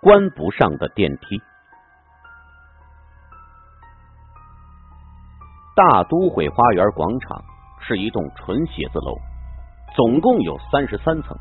关不上的电梯。大都会花园广场是一栋纯写字楼，总共有三十三层。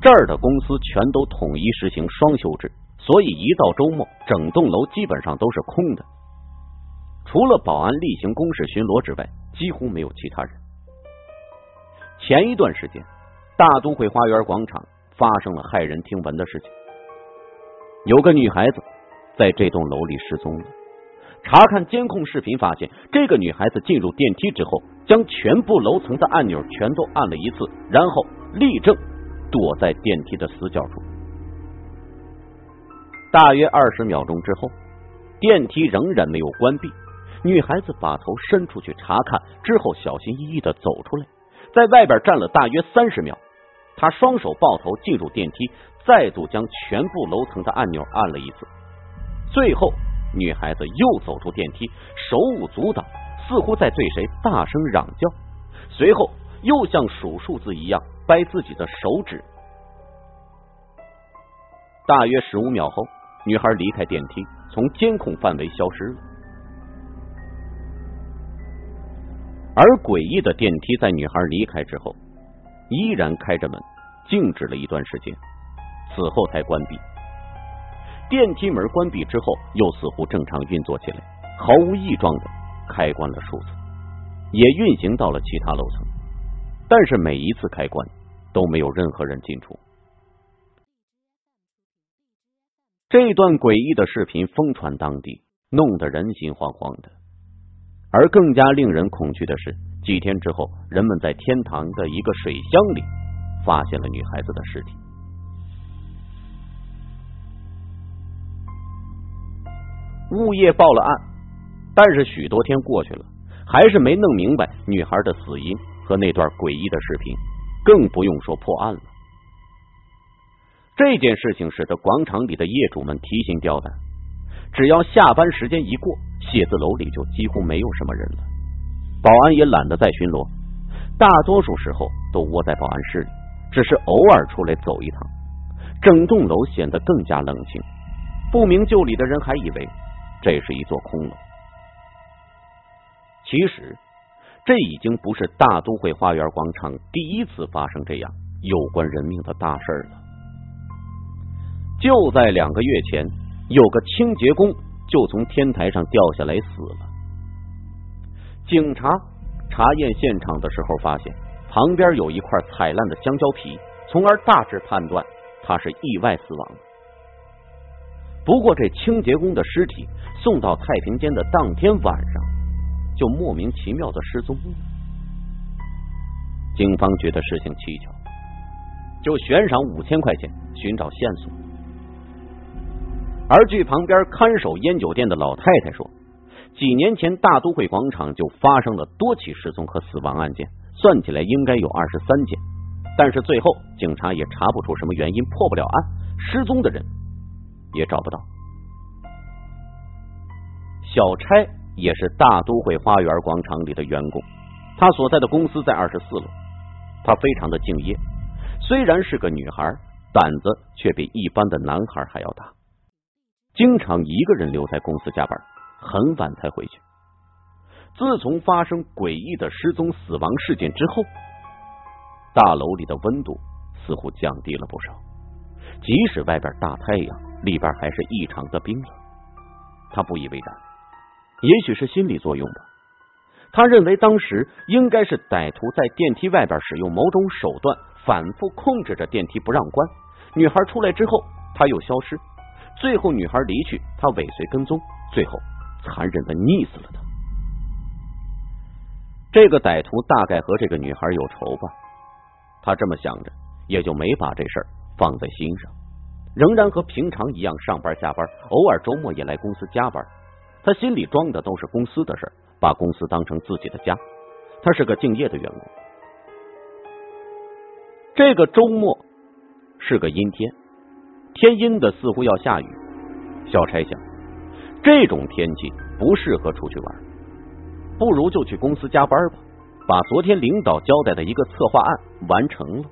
这儿的公司全都统一实行双休制，所以一到周末，整栋楼基本上都是空的，除了保安例行公事巡逻之外，几乎没有其他人。前一段时间，大都会花园广场发生了骇人听闻的事情。有个女孩子在这栋楼里失踪了。查看监控视频，发现这个女孩子进入电梯之后，将全部楼层的按钮全都按了一次，然后立正躲在电梯的死角处。大约二十秒钟之后，电梯仍然没有关闭。女孩子把头伸出去查看，之后小心翼翼的走出来，在外边站了大约三十秒。她双手抱头进入电梯。再度将全部楼层的按钮按了一次，最后女孩子又走出电梯，手舞足蹈，似乎在对谁大声嚷叫。随后又像数数字一样掰自己的手指。大约十五秒后，女孩离开电梯，从监控范围消失了。而诡异的电梯在女孩离开之后，依然开着门，静止了一段时间。此后才关闭。电梯门关闭之后，又似乎正常运作起来，毫无异状的开关了数次，也运行到了其他楼层。但是每一次开关都没有任何人进出。这段诡异的视频疯传当地，弄得人心惶惶的。而更加令人恐惧的是，几天之后，人们在天堂的一个水箱里发现了女孩子的尸体。物业报了案，但是许多天过去了，还是没弄明白女孩的死因和那段诡异的视频，更不用说破案了。这件事情使得广场里的业主们提心吊胆，只要下班时间一过，写字楼里就几乎没有什么人了。保安也懒得再巡逻，大多数时候都窝在保安室里，只是偶尔出来走一趟。整栋楼显得更加冷清，不明就里的人还以为。这是一座空楼。其实，这已经不是大都会花园广场第一次发生这样有关人命的大事了。就在两个月前，有个清洁工就从天台上掉下来死了。警察查验现场的时候，发现旁边有一块踩烂的香蕉皮，从而大致判断他是意外死亡。不过，这清洁工的尸体。送到太平间的当天晚上，就莫名其妙的失踪了。警方觉得事情蹊跷，就悬赏五千块钱寻找线索。而据旁边看守烟酒店的老太太说，几年前大都会广场就发生了多起失踪和死亡案件，算起来应该有二十三件，但是最后警察也查不出什么原因，破不了案，失踪的人也找不到。小差也是大都会花园广场里的员工，他所在的公司在二十四楼。他非常的敬业，虽然是个女孩，胆子却比一般的男孩还要大，经常一个人留在公司加班，很晚才回去。自从发生诡异的失踪死亡事件之后，大楼里的温度似乎降低了不少，即使外边大太阳，里边还是异常的冰冷。他不以为然。也许是心理作用吧，他认为当时应该是歹徒在电梯外边使用某种手段，反复控制着电梯不让关。女孩出来之后，他又消失，最后女孩离去，他尾随跟踪，最后残忍的溺死了她。这个歹徒大概和这个女孩有仇吧，他这么想着，也就没把这事儿放在心上，仍然和平常一样上班下班，偶尔周末也来公司加班。他心里装的都是公司的事把公司当成自己的家。他是个敬业的员工。这个周末是个阴天，天阴的似乎要下雨。小柴想，这种天气不适合出去玩，不如就去公司加班吧，把昨天领导交代的一个策划案完成了。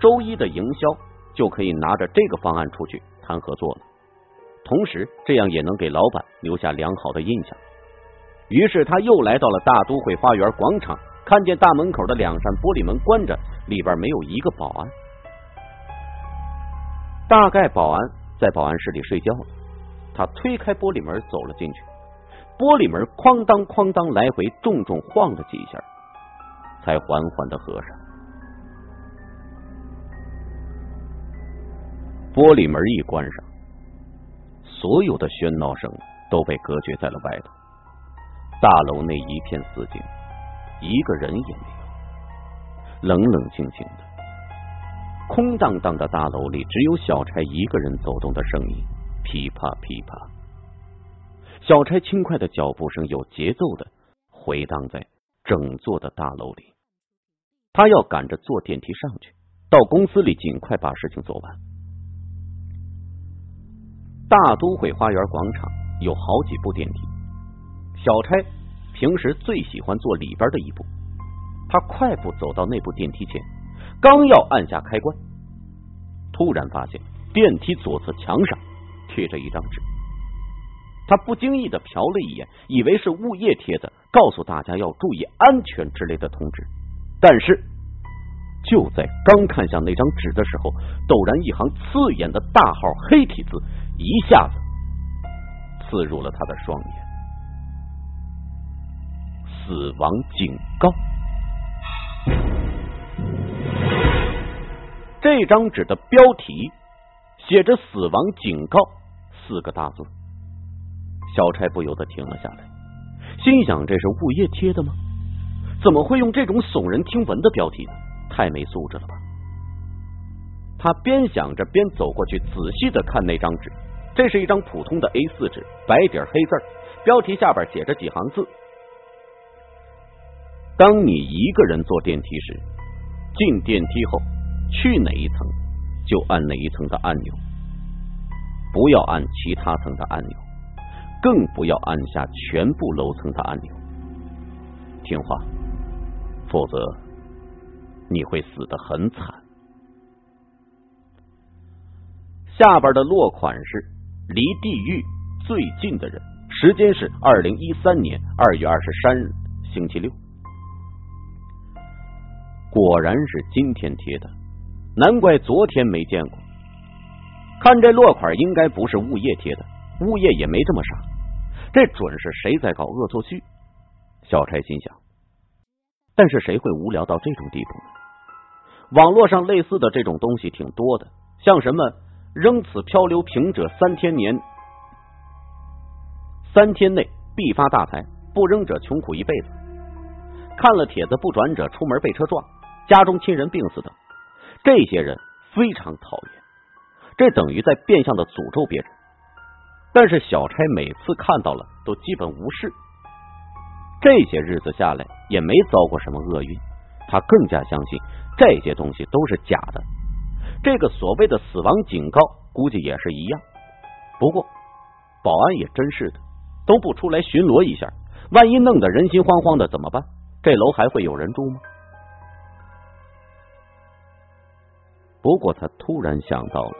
周一的营销就可以拿着这个方案出去谈合作了。同时，这样也能给老板留下良好的印象。于是，他又来到了大都会花园广场，看见大门口的两扇玻璃门关着，里边没有一个保安。大概保安在保安室里睡觉了。他推开玻璃门走了进去，玻璃门哐当哐当来回重重晃了几下，才缓缓的合上。玻璃门一关上。所有的喧闹声都被隔绝在了外头，大楼内一片死静，一个人也没有，冷冷清清的，空荡荡的大楼里只有小柴一个人走动的声音，噼啪噼啪。小柴轻快的脚步声有节奏的回荡在整座的大楼里，他要赶着坐电梯上去，到公司里尽快把事情做完。大都会花园广场有好几部电梯，小差平时最喜欢坐里边的一部。他快步走到那部电梯前，刚要按下开关，突然发现电梯左侧墙上贴着一张纸。他不经意的瞟了一眼，以为是物业贴的，告诉大家要注意安全之类的通知。但是就在刚看向那张纸的时候，陡然一行刺眼的大号黑体字。一下子刺入了他的双眼，死亡警告。这张纸的标题写着“死亡警告”四个大字，小差不由得停了下来，心想：这是物业贴的吗？怎么会用这种耸人听闻的标题呢？太没素质了吧！他边想着，边走过去，仔细的看那张纸。这是一张普通的 A 四纸，白底黑字，标题下边写着几行字：当你一个人坐电梯时，进电梯后去哪一层就按哪一层的按钮，不要按其他层的按钮，更不要按下全部楼层的按钮。听话，否则你会死得很惨。下边的落款是。离地狱最近的人，时间是二零一三年二月二十三日星期六。果然是今天贴的，难怪昨天没见过。看这落款，应该不是物业贴的，物业也没这么傻，这准是谁在搞恶作剧。小柴心想，但是谁会无聊到这种地步呢？网络上类似的这种东西挺多的，像什么。扔此漂流瓶者三天年，三天内必发大财；不扔者穷苦一辈子。看了帖子不转者出门被车撞，家中亲人病死等。这些人非常讨厌，这等于在变相的诅咒别人。但是小差每次看到了都基本无视。这些日子下来也没遭过什么厄运，他更加相信这些东西都是假的。这个所谓的死亡警告，估计也是一样。不过，保安也真是的，都不出来巡逻一下，万一弄得人心惶惶的怎么办？这楼还会有人住吗？不过，他突然想到了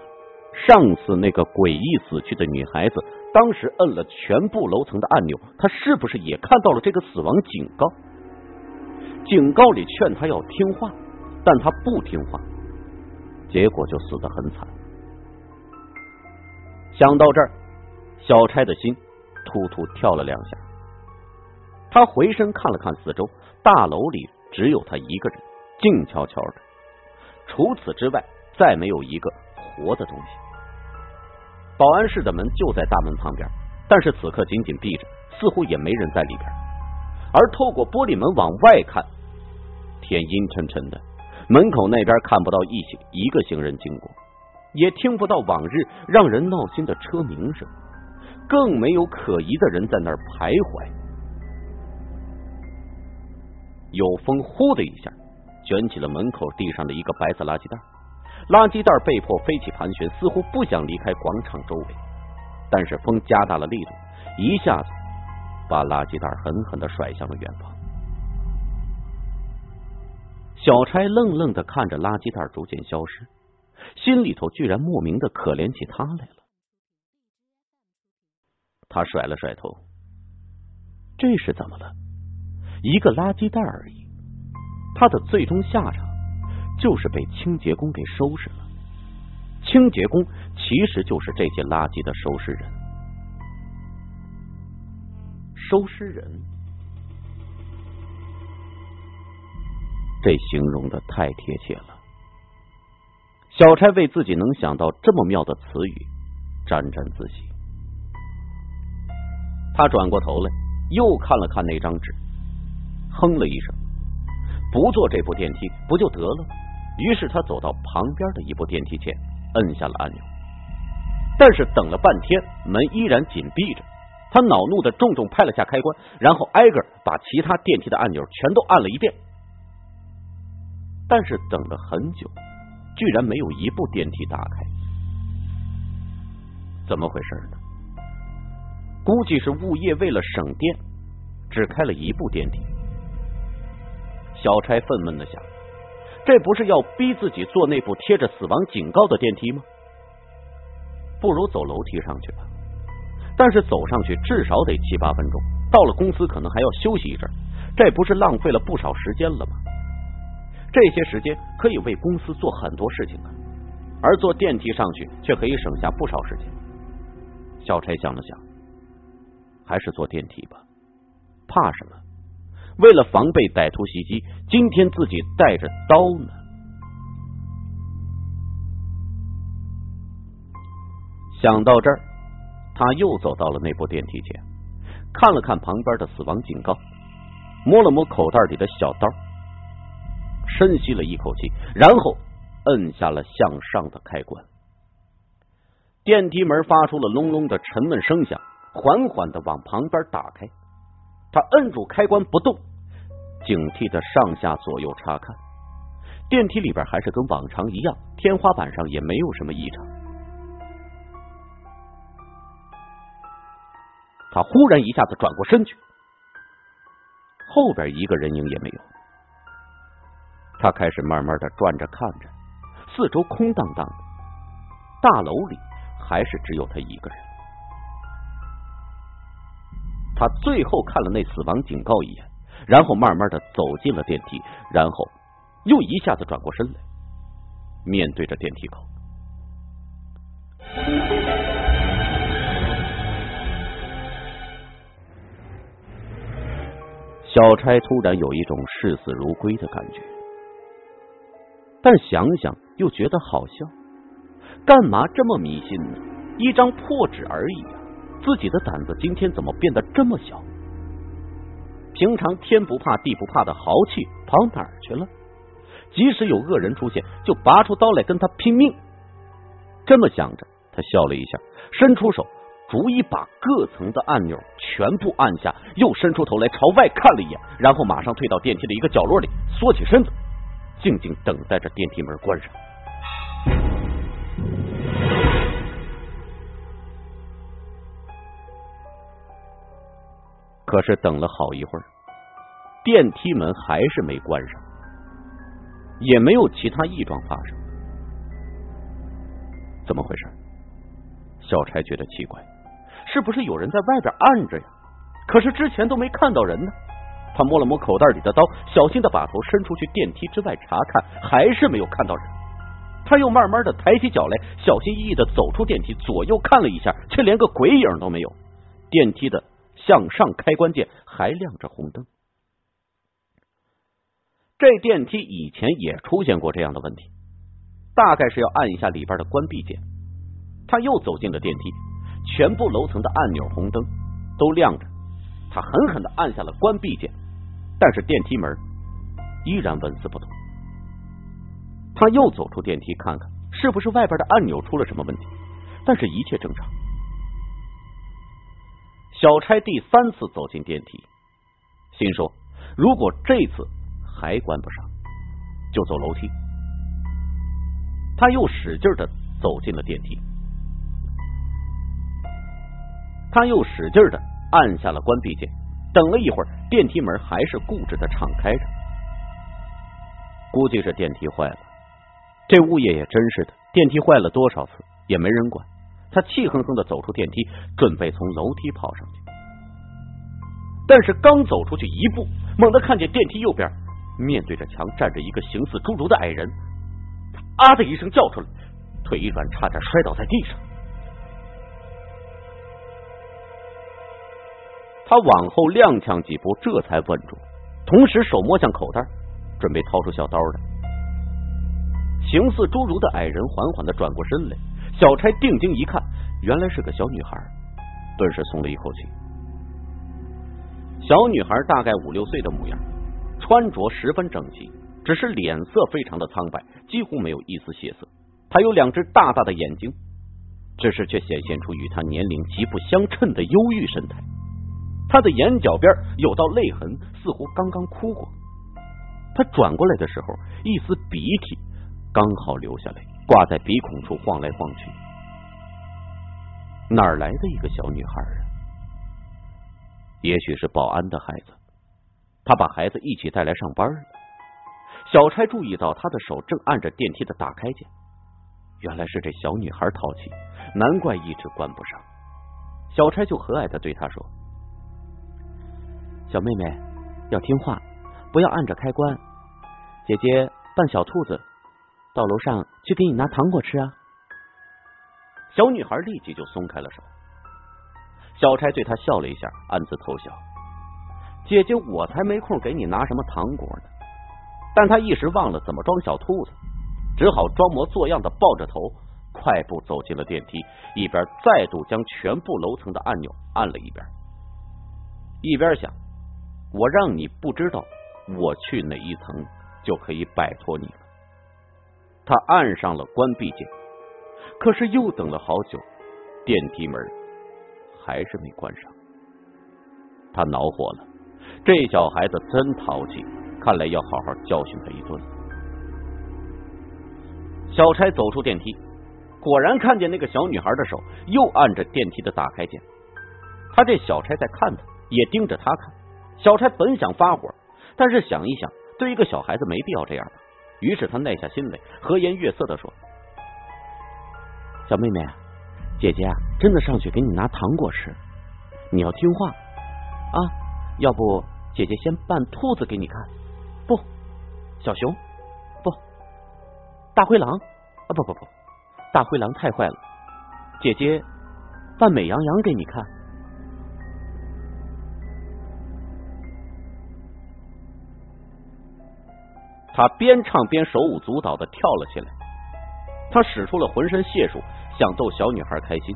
上次那个诡异死去的女孩子，当时摁了全部楼层的按钮，她是不是也看到了这个死亡警告？警告里劝她要听话，但她不听话。结果就死得很惨。想到这儿，小差的心突突跳了两下。他回身看了看四周，大楼里只有他一个人，静悄悄的。除此之外，再没有一个活的东西。保安室的门就在大门旁边，但是此刻紧紧闭着，似乎也没人在里边。而透过玻璃门往外看，天阴沉沉的。门口那边看不到一行一个行人经过，也听不到往日让人闹心的车鸣声，更没有可疑的人在那儿徘徊。有风呼的一下卷起了门口地上的一个白色垃圾袋，垃圾袋被迫飞起盘旋，似乎不想离开广场周围。但是风加大了力度，一下子把垃圾袋狠狠的甩向了远方。小差愣愣的看着垃圾袋逐渐消失，心里头居然莫名的可怜起他来了。他甩了甩头，这是怎么了？一个垃圾袋而已，他的最终下场就是被清洁工给收拾了。清洁工其实就是这些垃圾的收拾人，收拾人，这形容的太贴切了。小差为自己能想到这么妙的词语沾沾自喜。他转过头来，又看了看那张纸，哼了一声：“不坐这部电梯不就得了？”于是他走到旁边的一部电梯前，摁下了按钮。但是等了半天，门依然紧闭着。他恼怒的重重拍了下开关，然后挨个把其他电梯的按钮全都按了一遍。但是等了很久。居然没有一部电梯打开，怎么回事呢？估计是物业为了省电，只开了一部电梯。小差愤懑的想：这不是要逼自己坐那部贴着死亡警告的电梯吗？不如走楼梯上去吧。但是走上去至少得七八分钟，到了公司可能还要休息一阵，这不是浪费了不少时间了吗？这些时间可以为公司做很多事情啊，而坐电梯上去却可以省下不少时间。小差想了想，还是坐电梯吧，怕什么？为了防备歹徒袭击，今天自己带着刀呢。想到这儿，他又走到了那部电梯前，看了看旁边的死亡警告，摸了摸口袋里的小刀。深吸了一口气，然后摁下了向上的开关。电梯门发出了隆隆的沉闷声响，缓缓的往旁边打开。他摁住开关不动，警惕的上下左右查看。电梯里边还是跟往常一样，天花板上也没有什么异常。他忽然一下子转过身去，后边一个人影也没有。他开始慢慢的转着看着，四周空荡荡的，大楼里还是只有他一个人。他最后看了那死亡警告一眼，然后慢慢的走进了电梯，然后又一下子转过身来，面对着电梯口。小差突然有一种视死如归的感觉。但想想又觉得好笑，干嘛这么迷信呢？一张破纸而已啊！自己的胆子今天怎么变得这么小？平常天不怕地不怕的豪气跑哪儿去了？即使有恶人出现，就拔出刀来跟他拼命。这么想着，他笑了一下，伸出手，逐一把各层的按钮全部按下，又伸出头来朝外看了一眼，然后马上退到电梯的一个角落里，缩起身子。静静等待着电梯门关上，可是等了好一会儿，电梯门还是没关上，也没有其他异状发生。怎么回事？小柴觉得奇怪，是不是有人在外边按着呀？可是之前都没看到人呢。他摸了摸口袋里的刀，小心的把头伸出去电梯之外查看，还是没有看到人。他又慢慢的抬起脚来，小心翼翼的走出电梯，左右看了一下，却连个鬼影都没有。电梯的向上开关键还亮着红灯。这电梯以前也出现过这样的问题，大概是要按一下里边的关闭键。他又走进了电梯，全部楼层的按钮红灯都亮着，他狠狠的按下了关闭键。但是电梯门依然纹丝不动。他又走出电梯，看看是不是外边的按钮出了什么问题，但是一切正常。小差第三次走进电梯，心说：如果这次还关不上，就走楼梯。他又使劲的走进了电梯，他又使劲的按下了关闭键。等了一会儿，电梯门还是固执的敞开着。估计是电梯坏了，这物业也真是的，电梯坏了多少次也没人管。他气哼哼的走出电梯，准备从楼梯跑上去。但是刚走出去一步，猛地看见电梯右边面对着墙站着一个形似侏儒的矮人，他啊的一声叫出来，腿一软，差点摔倒在地上。他往后踉跄几步，这才稳住，同时手摸向口袋，准备掏出小刀来。形似侏儒的矮人缓缓的转过身来，小差定睛一看，原来是个小女孩，顿时松了一口气。小女孩大概五六岁的模样，穿着十分整齐，只是脸色非常的苍白，几乎没有一丝血色。她有两只大大的眼睛，只是却显现出与她年龄极不相称的忧郁神态。他的眼角边有道泪痕，似乎刚刚哭过。他转过来的时候，一丝鼻涕刚好流下来，挂在鼻孔处晃来晃去。哪儿来的一个小女孩啊？也许是保安的孩子，他把孩子一起带来上班了。小差注意到他的手正按着电梯的打开键，原来是这小女孩淘气，难怪一直关不上。小差就和蔼的对他说：“小妹妹要听话，不要按着开关。姐姐扮小兔子，到楼上去给你拿糖果吃啊。”小女孩立即就松开了手。小差对他笑了一下，暗自偷笑。姐姐，我才没空给你拿什么糖果呢。但他一时忘了怎么装小兔子，只好装模作样的抱着头，快步走进了电梯，一边再度将全部楼层的按钮按了一遍，一边想：我让你不知道我去哪一层就可以摆脱你了。他按上了关闭键，可是又等了好久，电梯门。还是没关上，他恼火了。这小孩子真淘气，看来要好好教训他一顿。小差走出电梯，果然看见那个小女孩的手又按着电梯的打开键。他这小差在看他，也盯着他看。小差本想发火，但是想一想，对一个小孩子没必要这样吧。于是他耐下心来，和颜悦色的说：“小妹妹。”姐姐啊，真的上去给你拿糖果吃，你要听话啊！要不姐姐先扮兔子给你看？不，小熊不，大灰狼啊！不不不，大灰狼太坏了。姐姐扮美羊羊给你看。他边唱边手舞足蹈的跳了起来，他使出了浑身解数。想逗小女孩开心，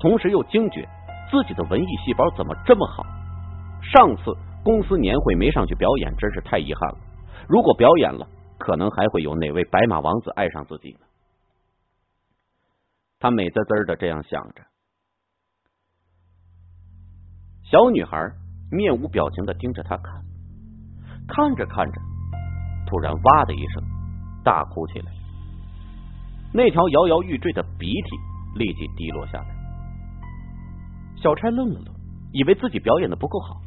同时又惊觉自己的文艺细胞怎么这么好。上次公司年会没上去表演，真是太遗憾了。如果表演了，可能还会有哪位白马王子爱上自己呢？他美滋滋的这样想着。小女孩面无表情的盯着他看，看着看着，突然哇的一声大哭起来。那条摇摇欲坠的鼻涕立即滴落下来。小差愣了愣，以为自己表演的不够好，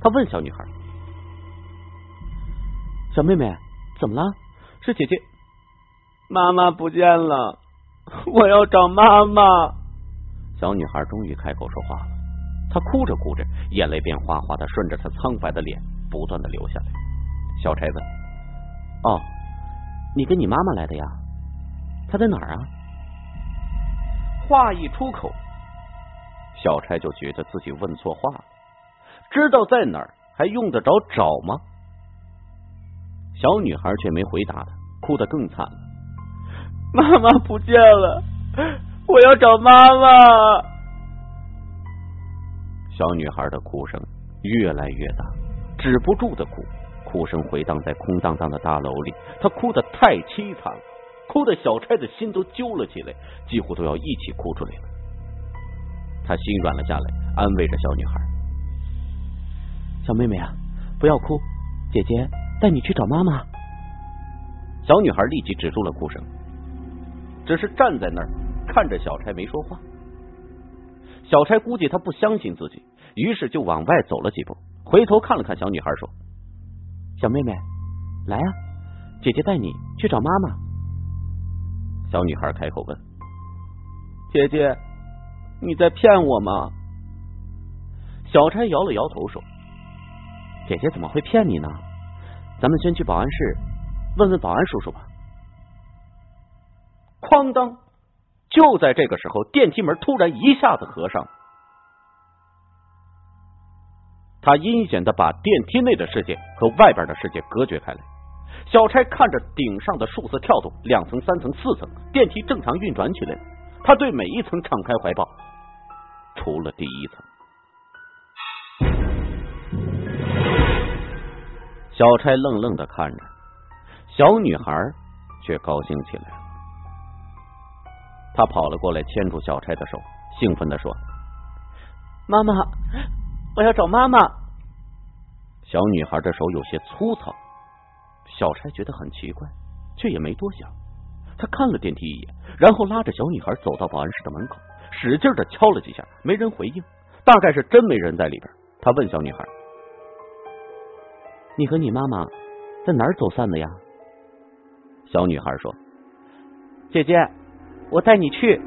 他问小女孩：“小妹妹，怎么了？是姐姐，妈妈不见了，我要找妈妈。”小女孩终于开口说话了，她哭着哭着，眼泪便哗哗的顺着她苍白的脸不断的流下来。小差问：“哦，你跟你妈妈来的呀？”她在哪儿啊？话一出口，小差就觉得自己问错话了。知道在哪儿，还用得着找吗？小女孩却没回答他，哭得更惨了。妈妈不见了，我要找妈妈。小女孩的哭声越来越大，止不住的哭，哭声回荡在空荡荡的大楼里。她哭得太凄惨了。哭的小钗的心都揪了起来，几乎都要一起哭出来了。他心软了下来，安慰着小女孩：“小妹妹啊，不要哭，姐姐带你去找妈妈。”小女孩立即止住了哭声，只是站在那儿看着小钗没说话。小钗估计她不相信自己，于是就往外走了几步，回头看了看小女孩，说：“小妹妹，来啊，姐姐带你去找妈妈。”小女孩开口问：“姐姐，你在骗我吗？”小钗摇了摇头说：“姐姐怎么会骗你呢？咱们先去保安室问问保安叔叔吧。”哐当！就在这个时候，电梯门突然一下子合上，他阴险的把电梯内的世界和外边的世界隔绝开来。小钗看着顶上的数字跳动，两层、三层、四层，电梯正常运转起来。他对每一层敞开怀抱，除了第一层。小钗愣愣的看着，小女孩却高兴起来了。他跑了过来，牵住小钗的手，兴奋的说：“妈妈，我要找妈妈。”小女孩的手有些粗糙。小钗觉得很奇怪，却也没多想。她看了电梯一眼，然后拉着小女孩走到保安室的门口，使劲的敲了几下，没人回应，大概是真没人在里边。他问小女孩：“你和你妈妈在哪儿走散的呀？”小女孩说：“姐姐，我带你去。”